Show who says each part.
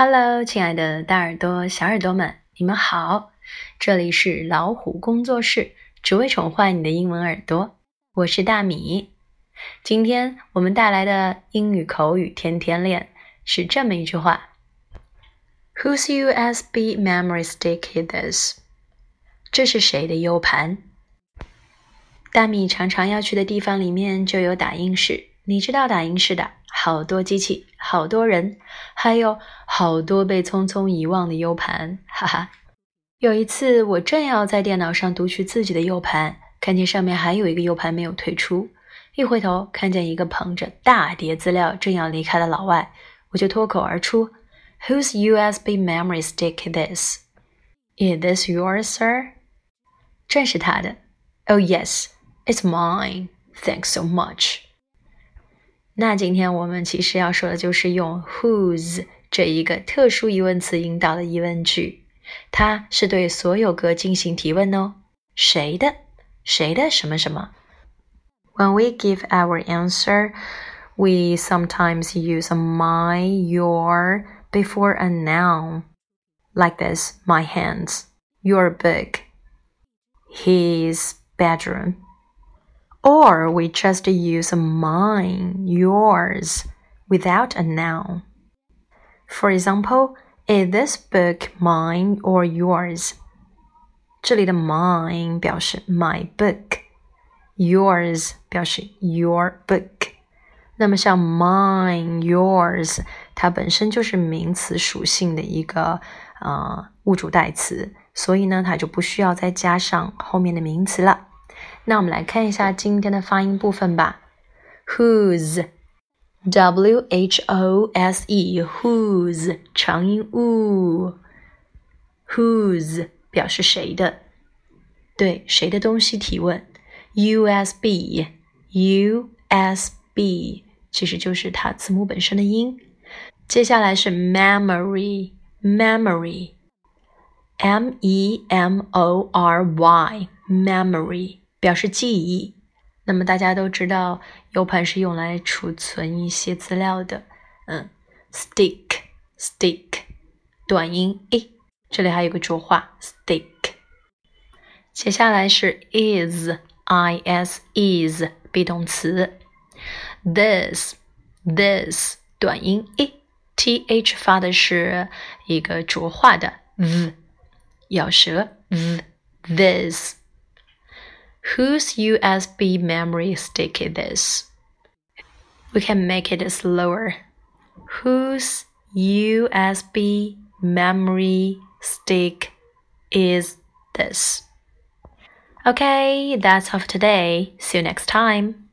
Speaker 1: Hello，亲爱的大耳朵、小耳朵们，你们好！这里是老虎工作室，只为宠坏你的英文耳朵。我是大米。今天我们带来的英语口语天天练是这么一句话：Whose USB memory stick is this？这是谁的 U 盘？大米常常要去的地方里面就有打印室，你知道打印室的？好多机器，好多人，还有好多被匆匆遗忘的 U 盘，哈哈。有一次，我正要在电脑上读取自己的 U 盘，看见上面还有一个 U 盘没有退出，一回头看见一个捧着大叠资料正要离开的老外，我就脱口而出：“Whose USB memory stick is this? Is this yours, sir？” 正是他的。Oh yes, it's mine. Thanks so much. 那今天我们其实要说的就是用 whose 这一个特殊疑问词引导的疑问句，它是对所有格进行提问哦。谁的？谁的什么什么？When we give our answer, we sometimes use my, your before a noun, like this: my hands, your book, his bedroom. Or we just use mine, yours without a noun. For example, is this book mine or yours? 这里的 mine 表示 my book，yours 表示 your book。那么像 mine、yours，它本身就是名词属性的一个呃物主代词，所以呢，它就不需要再加上后面的名词了。 那我们来看一下今天的发音部分吧。Whose，W H O S E，whose 长音 u，whose 表示谁的，对谁的东西提问。USB，USB 其实就是它字母本身的音。接下来是 memory，memory，M E M O R Y，memory。表示记忆。那么大家都知道，U 盘是用来储存一些资料的。嗯，stick，stick，短音 e，这里还有个浊化 stick。接下来是 is，i s is be 动词。this，this 短音 e，t h 发的是一个浊化的 v，咬舌 v，this。Whose USB memory stick is this? We can make it slower. Whose USB memory stick is this? Okay, that's all for today. See you next time.